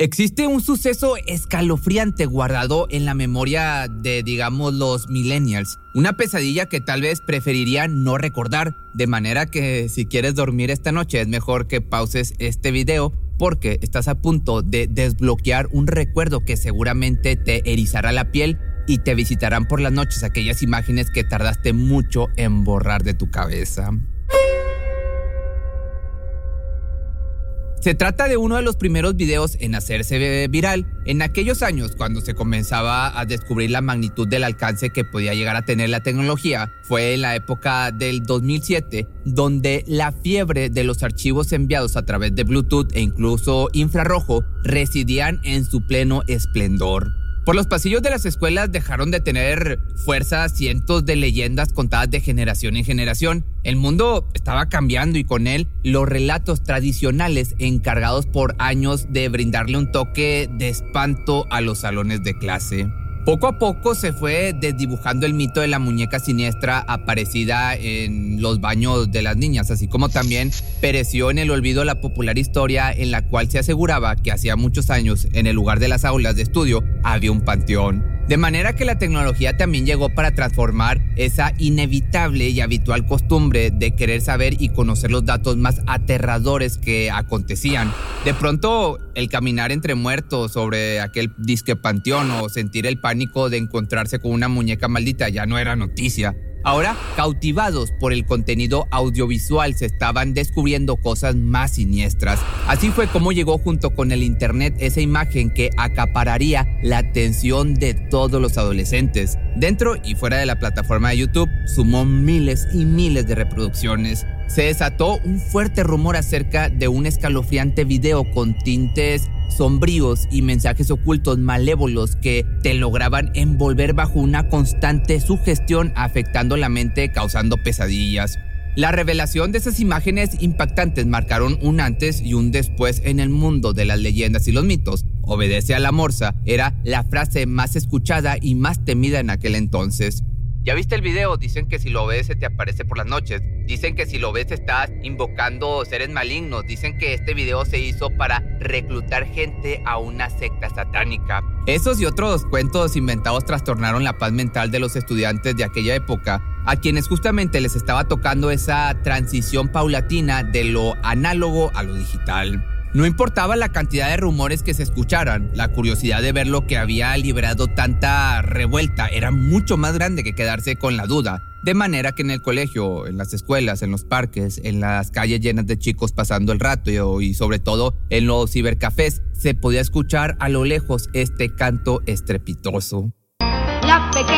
Existe un suceso escalofriante guardado en la memoria de, digamos, los millennials. Una pesadilla que tal vez preferirían no recordar. De manera que si quieres dormir esta noche es mejor que pauses este video porque estás a punto de desbloquear un recuerdo que seguramente te erizará la piel y te visitarán por las noches aquellas imágenes que tardaste mucho en borrar de tu cabeza. Se trata de uno de los primeros videos en hacerse viral en aquellos años cuando se comenzaba a descubrir la magnitud del alcance que podía llegar a tener la tecnología. Fue en la época del 2007 donde la fiebre de los archivos enviados a través de Bluetooth e incluso infrarrojo residían en su pleno esplendor. Por los pasillos de las escuelas dejaron de tener fuerza cientos de leyendas contadas de generación en generación. El mundo estaba cambiando y con él los relatos tradicionales encargados por años de brindarle un toque de espanto a los salones de clase. Poco a poco se fue desdibujando el mito de la muñeca siniestra aparecida en los baños de las niñas, así como también pereció en el olvido la popular historia en la cual se aseguraba que hacía muchos años en el lugar de las aulas de estudio había un panteón. De manera que la tecnología también llegó para transformar esa inevitable y habitual costumbre de querer saber y conocer los datos más aterradores que acontecían. De pronto, el caminar entre muertos sobre aquel disque panteón o sentir el pánico de encontrarse con una muñeca maldita ya no era noticia. Ahora, cautivados por el contenido audiovisual, se estaban descubriendo cosas más siniestras. Así fue como llegó junto con el Internet esa imagen que acapararía la atención de todos los adolescentes. Dentro y fuera de la plataforma de YouTube, sumó miles y miles de reproducciones se desató un fuerte rumor acerca de un escalofriante video con tintes sombríos y mensajes ocultos malévolos que te lograban envolver bajo una constante sugestión afectando la mente causando pesadillas. La revelación de esas imágenes impactantes marcaron un antes y un después en el mundo de las leyendas y los mitos. Obedece a la morsa era la frase más escuchada y más temida en aquel entonces. ¿Ya viste el video? Dicen que si lo se te aparece por las noches. Dicen que si lo ves estás invocando seres malignos. Dicen que este video se hizo para reclutar gente a una secta satánica. Esos y otros cuentos inventados trastornaron la paz mental de los estudiantes de aquella época, a quienes justamente les estaba tocando esa transición paulatina de lo análogo a lo digital. No importaba la cantidad de rumores que se escucharan, la curiosidad de ver lo que había liberado tanta revuelta era mucho más grande que quedarse con la duda. De manera que en el colegio, en las escuelas, en los parques, en las calles llenas de chicos pasando el rato y sobre todo en los cibercafés, se podía escuchar a lo lejos este canto estrepitoso. La pequeña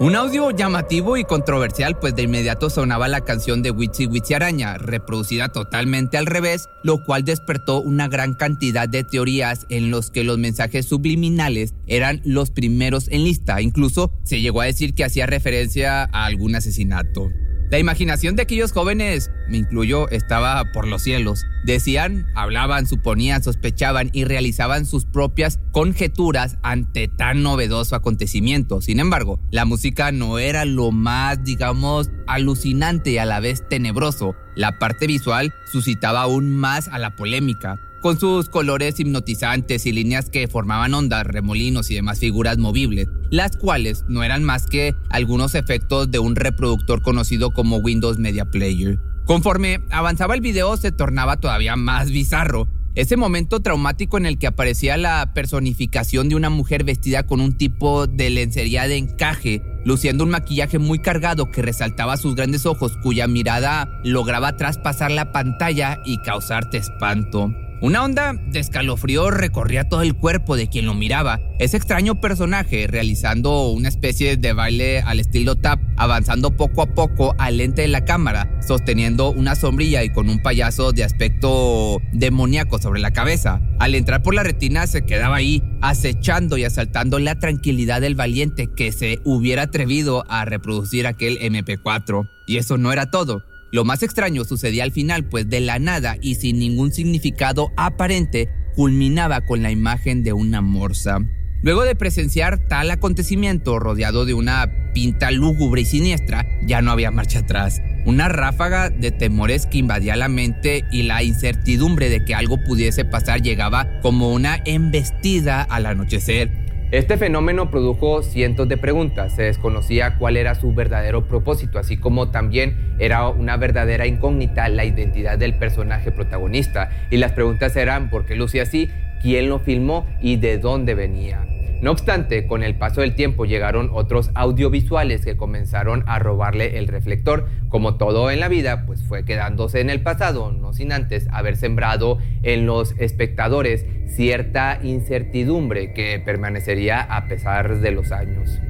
Un audio llamativo y controversial, pues de inmediato sonaba la canción de Witchy Witchy Araña, reproducida totalmente al revés, lo cual despertó una gran cantidad de teorías en los que los mensajes subliminales eran los primeros en lista. Incluso se llegó a decir que hacía referencia a algún asesinato. La imaginación de aquellos jóvenes, me incluyo, estaba por los cielos. Decían, hablaban, suponían, sospechaban y realizaban sus propias conjeturas ante tan novedoso acontecimiento. Sin embargo, la música no era lo más, digamos, alucinante y a la vez tenebroso. La parte visual suscitaba aún más a la polémica con sus colores hipnotizantes y líneas que formaban ondas, remolinos y demás figuras movibles, las cuales no eran más que algunos efectos de un reproductor conocido como Windows Media Player. Conforme avanzaba el video se tornaba todavía más bizarro. Ese momento traumático en el que aparecía la personificación de una mujer vestida con un tipo de lencería de encaje, luciendo un maquillaje muy cargado que resaltaba sus grandes ojos cuya mirada lograba traspasar la pantalla y causarte espanto. Una onda de escalofrío recorría todo el cuerpo de quien lo miraba. Ese extraño personaje realizando una especie de baile al estilo tap, avanzando poco a poco al lente de la cámara, sosteniendo una sombrilla y con un payaso de aspecto demoníaco sobre la cabeza. Al entrar por la retina se quedaba ahí, acechando y asaltando la tranquilidad del valiente que se hubiera atrevido a reproducir aquel MP4. Y eso no era todo. Lo más extraño sucedía al final, pues de la nada y sin ningún significado aparente, culminaba con la imagen de una morsa. Luego de presenciar tal acontecimiento rodeado de una pinta lúgubre y siniestra, ya no había marcha atrás. Una ráfaga de temores que invadía la mente y la incertidumbre de que algo pudiese pasar llegaba como una embestida al anochecer. Este fenómeno produjo cientos de preguntas, se desconocía cuál era su verdadero propósito, así como también era una verdadera incógnita la identidad del personaje protagonista. Y las preguntas eran por qué lucía así, quién lo filmó y de dónde venía. No obstante, con el paso del tiempo llegaron otros audiovisuales que comenzaron a robarle el reflector. Como todo en la vida, pues fue quedándose en el pasado, no sin antes haber sembrado en los espectadores cierta incertidumbre que permanecería a pesar de los años.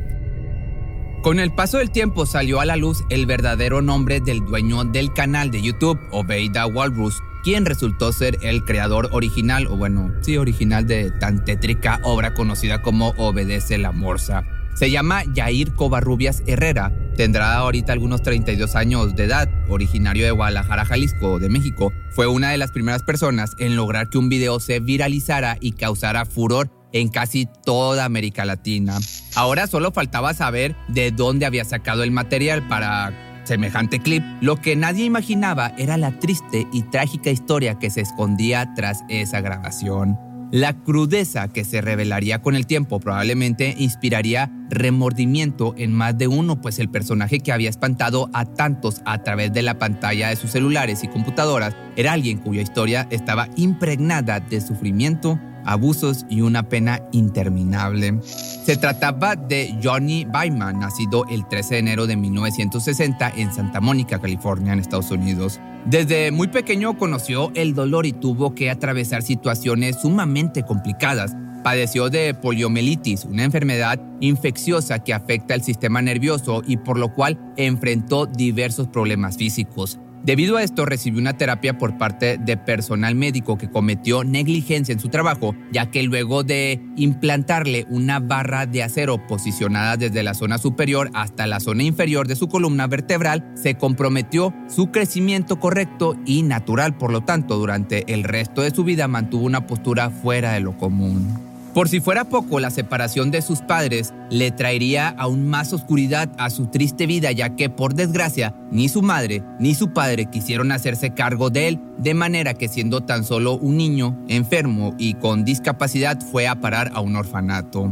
Con el paso del tiempo salió a la luz el verdadero nombre del dueño del canal de YouTube, Obeida Walrus, quien resultó ser el creador original, o bueno, sí, original de tan tétrica obra conocida como Obedece la Morsa. Se llama Yair Covarrubias Herrera, tendrá ahorita algunos 32 años de edad, originario de Guadalajara, Jalisco, de México. Fue una de las primeras personas en lograr que un video se viralizara y causara furor en casi toda América Latina. Ahora solo faltaba saber de dónde había sacado el material para semejante clip, lo que nadie imaginaba era la triste y trágica historia que se escondía tras esa grabación. La crudeza que se revelaría con el tiempo probablemente inspiraría remordimiento en más de uno, pues el personaje que había espantado a tantos a través de la pantalla de sus celulares y computadoras era alguien cuya historia estaba impregnada de sufrimiento, abusos y una pena interminable. Se trataba de Johnny Byman, nacido el 13 de enero de 1960 en Santa Mónica, California, en Estados Unidos. Desde muy pequeño conoció el dolor y tuvo que atravesar situaciones sumamente complicadas. Padeció de poliomielitis, una enfermedad infecciosa que afecta el sistema nervioso y por lo cual enfrentó diversos problemas físicos. Debido a esto recibió una terapia por parte de personal médico que cometió negligencia en su trabajo, ya que luego de implantarle una barra de acero posicionada desde la zona superior hasta la zona inferior de su columna vertebral, se comprometió su crecimiento correcto y natural, por lo tanto, durante el resto de su vida mantuvo una postura fuera de lo común. Por si fuera poco, la separación de sus padres le traería aún más oscuridad a su triste vida, ya que por desgracia ni su madre ni su padre quisieron hacerse cargo de él, de manera que siendo tan solo un niño enfermo y con discapacidad fue a parar a un orfanato.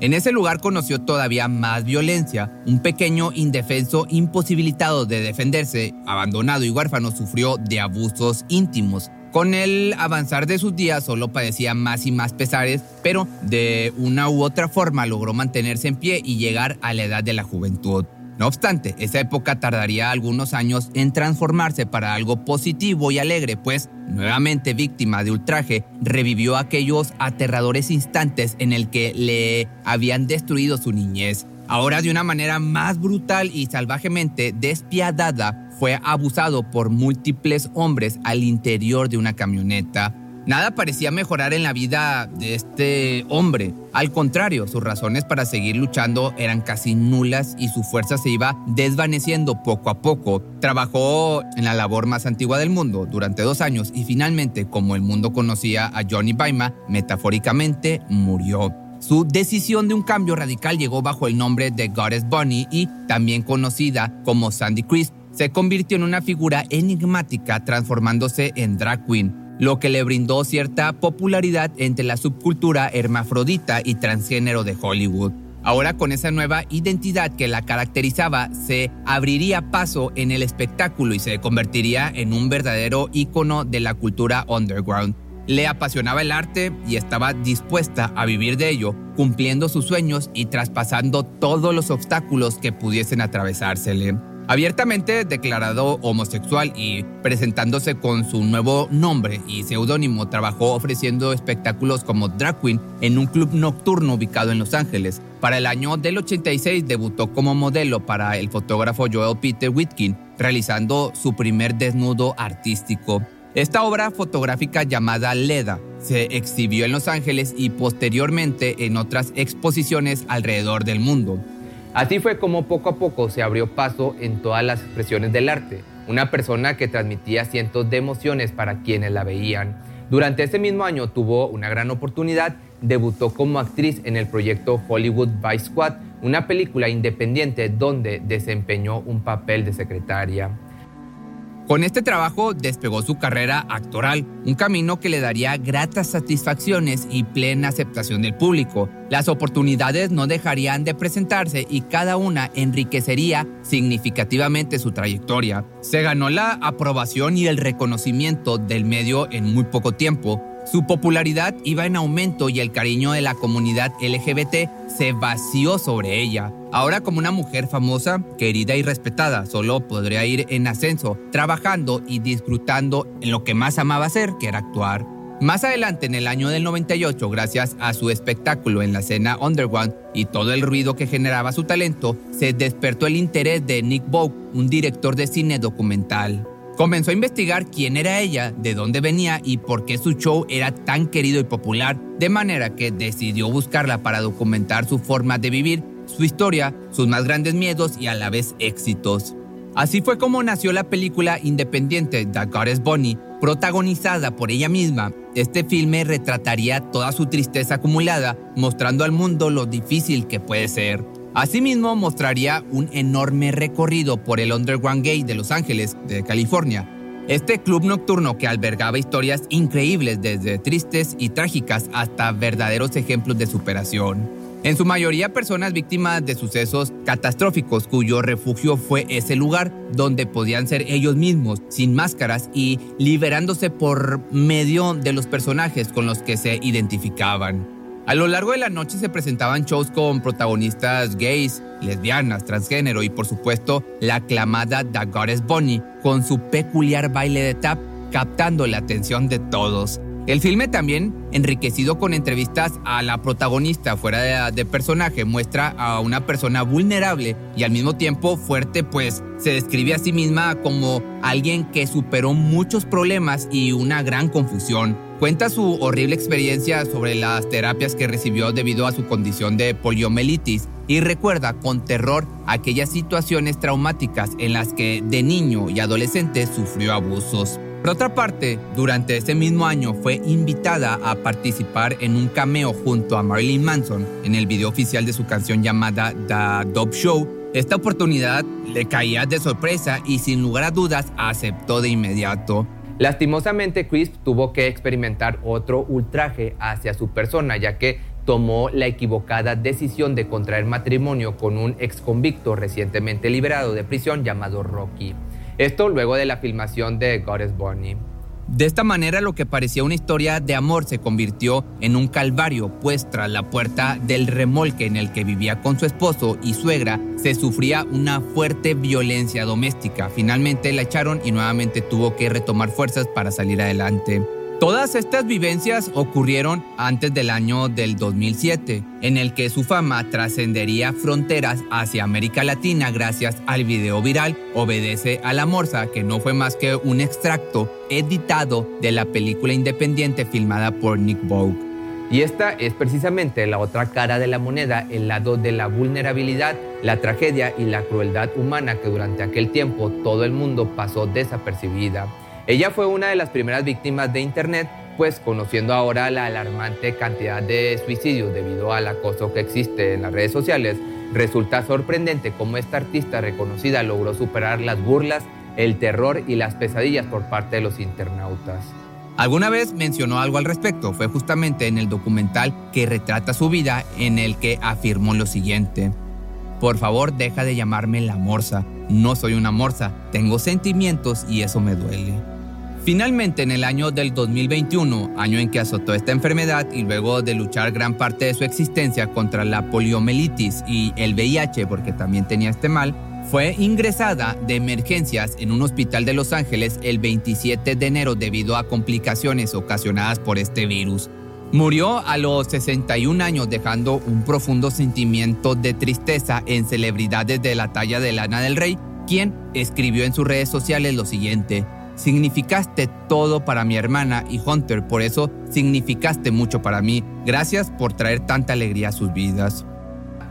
En ese lugar conoció todavía más violencia. Un pequeño indefenso imposibilitado de defenderse, abandonado y huérfano, sufrió de abusos íntimos. Con el avanzar de sus días solo padecía más y más pesares, pero de una u otra forma logró mantenerse en pie y llegar a la edad de la juventud. No obstante, esa época tardaría algunos años en transformarse para algo positivo y alegre, pues, nuevamente víctima de ultraje, revivió aquellos aterradores instantes en el que le habían destruido su niñez. Ahora de una manera más brutal y salvajemente despiadada, fue abusado por múltiples hombres al interior de una camioneta. Nada parecía mejorar en la vida de este hombre. Al contrario, sus razones para seguir luchando eran casi nulas y su fuerza se iba desvaneciendo poco a poco. Trabajó en la labor más antigua del mundo durante dos años y finalmente, como el mundo conocía a Johnny Baima, metafóricamente murió. Su decisión de un cambio radical llegó bajo el nombre de Goddess Bunny y, también conocida como Sandy Crisp, se convirtió en una figura enigmática transformándose en drag queen lo que le brindó cierta popularidad entre la subcultura hermafrodita y transgénero de Hollywood. Ahora con esa nueva identidad que la caracterizaba, se abriría paso en el espectáculo y se convertiría en un verdadero ícono de la cultura underground. Le apasionaba el arte y estaba dispuesta a vivir de ello, cumpliendo sus sueños y traspasando todos los obstáculos que pudiesen atravesársele. Abiertamente declarado homosexual y presentándose con su nuevo nombre y seudónimo, trabajó ofreciendo espectáculos como drag queen en un club nocturno ubicado en Los Ángeles. Para el año del 86 debutó como modelo para el fotógrafo Joel Peter Whitkin, realizando su primer desnudo artístico. Esta obra fotográfica llamada Leda se exhibió en Los Ángeles y posteriormente en otras exposiciones alrededor del mundo. Así fue como poco a poco se abrió paso en todas las expresiones del arte, una persona que transmitía cientos de emociones para quienes la veían. Durante ese mismo año tuvo una gran oportunidad, debutó como actriz en el proyecto Hollywood Vice Squad, una película independiente donde desempeñó un papel de secretaria. Con este trabajo despegó su carrera actoral, un camino que le daría gratas satisfacciones y plena aceptación del público. Las oportunidades no dejarían de presentarse y cada una enriquecería significativamente su trayectoria. Se ganó la aprobación y el reconocimiento del medio en muy poco tiempo, su popularidad iba en aumento y el cariño de la comunidad LGBT se vació sobre ella. Ahora como una mujer famosa, querida y respetada, solo podría ir en ascenso, trabajando y disfrutando en lo que más amaba hacer, que era actuar. Más adelante, en el año del 98, gracias a su espectáculo en la escena underground y todo el ruido que generaba su talento, se despertó el interés de Nick Bogue, un director de cine documental. Comenzó a investigar quién era ella, de dónde venía y por qué su show era tan querido y popular, de manera que decidió buscarla para documentar su forma de vivir, su historia, sus más grandes miedos y a la vez éxitos. Así fue como nació la película independiente The Goddess Bonnie, protagonizada por ella misma. Este filme retrataría toda su tristeza acumulada, mostrando al mundo lo difícil que puede ser. Asimismo, mostraría un enorme recorrido por el Underground Gay de Los Ángeles, de California. Este club nocturno que albergaba historias increíbles desde tristes y trágicas hasta verdaderos ejemplos de superación. En su mayoría personas víctimas de sucesos catastróficos cuyo refugio fue ese lugar donde podían ser ellos mismos, sin máscaras y liberándose por medio de los personajes con los que se identificaban. A lo largo de la noche se presentaban shows con protagonistas gays, lesbianas, transgénero y por supuesto la aclamada The Goddess Bonnie con su peculiar baile de tap captando la atención de todos. El filme también, enriquecido con entrevistas a la protagonista fuera de, personaje, muestra a una persona vulnerable y al mismo tiempo fuerte, pues se describe a sí misma como alguien que superó muchos problemas y una gran confusión. Cuenta su horrible experiencia sobre las terapias que recibió debido a su condición de poliomielitis y recuerda con terror aquellas situaciones traumáticas en las que de niño y adolescente sufrió abusos. Por otra parte, durante ese mismo año fue invitada a participar en un cameo junto a Marilyn Manson en el video oficial de su canción llamada The Dope Show. Esta oportunidad le caía de sorpresa y sin lugar a dudas aceptó de inmediato. Lastimosamente, Chris tuvo que experimentar otro ultraje hacia su persona, ya que tomó la equivocada decisión de contraer matrimonio con un ex convicto recientemente liberado de prisión llamado Rocky. Esto luego de la filmación de Goddess Bonnie. De esta manera lo que parecía una historia de amor se convirtió en un calvario, pues tras la puerta del remolque en el que vivía con su esposo y suegra se sufría una fuerte violencia doméstica. Finalmente la echaron y nuevamente tuvo que retomar fuerzas para salir adelante. Todas estas vivencias ocurrieron antes del año del 2007, en el que su fama trascendería fronteras hacia América Latina gracias al video viral Obedece a la Morsa, que no fue más que un extracto editado de la película independiente filmada por Nick Vogue. Y esta es precisamente la otra cara de la moneda, el lado de la vulnerabilidad, la tragedia y la crueldad humana que durante aquel tiempo todo el mundo pasó desapercibida. Ella fue una de las primeras víctimas de Internet, pues conociendo ahora la alarmante cantidad de suicidios debido al acoso que existe en las redes sociales, resulta sorprendente cómo esta artista reconocida logró superar las burlas, el terror y las pesadillas por parte de los internautas. Alguna vez mencionó algo al respecto, fue justamente en el documental que retrata su vida en el que afirmó lo siguiente. Por favor, deja de llamarme la morsa. No soy una morsa, tengo sentimientos y eso me duele. Finalmente, en el año del 2021, año en que azotó esta enfermedad y luego de luchar gran parte de su existencia contra la poliomielitis y el VIH, porque también tenía este mal, fue ingresada de emergencias en un hospital de Los Ángeles el 27 de enero debido a complicaciones ocasionadas por este virus. Murió a los 61 años dejando un profundo sentimiento de tristeza en celebridades de la talla de Lana del Rey, quien escribió en sus redes sociales lo siguiente. Significaste todo para mi hermana y Hunter, por eso significaste mucho para mí. Gracias por traer tanta alegría a sus vidas.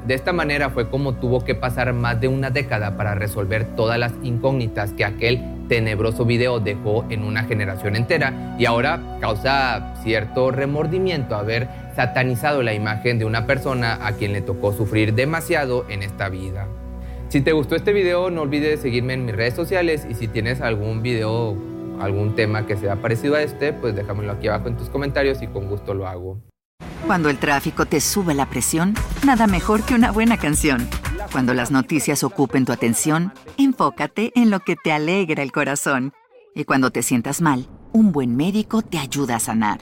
De esta manera fue como tuvo que pasar más de una década para resolver todas las incógnitas que aquel tenebroso video dejó en una generación entera y ahora causa cierto remordimiento haber satanizado la imagen de una persona a quien le tocó sufrir demasiado en esta vida. Si te gustó este video, no olvides seguirme en mis redes sociales y si tienes algún video, algún tema que sea parecido a este, pues déjamelo aquí abajo en tus comentarios y con gusto lo hago. Cuando el tráfico te sube la presión, nada mejor que una buena canción. Cuando las noticias ocupen tu atención, enfócate en lo que te alegra el corazón. Y cuando te sientas mal, un buen médico te ayuda a sanar.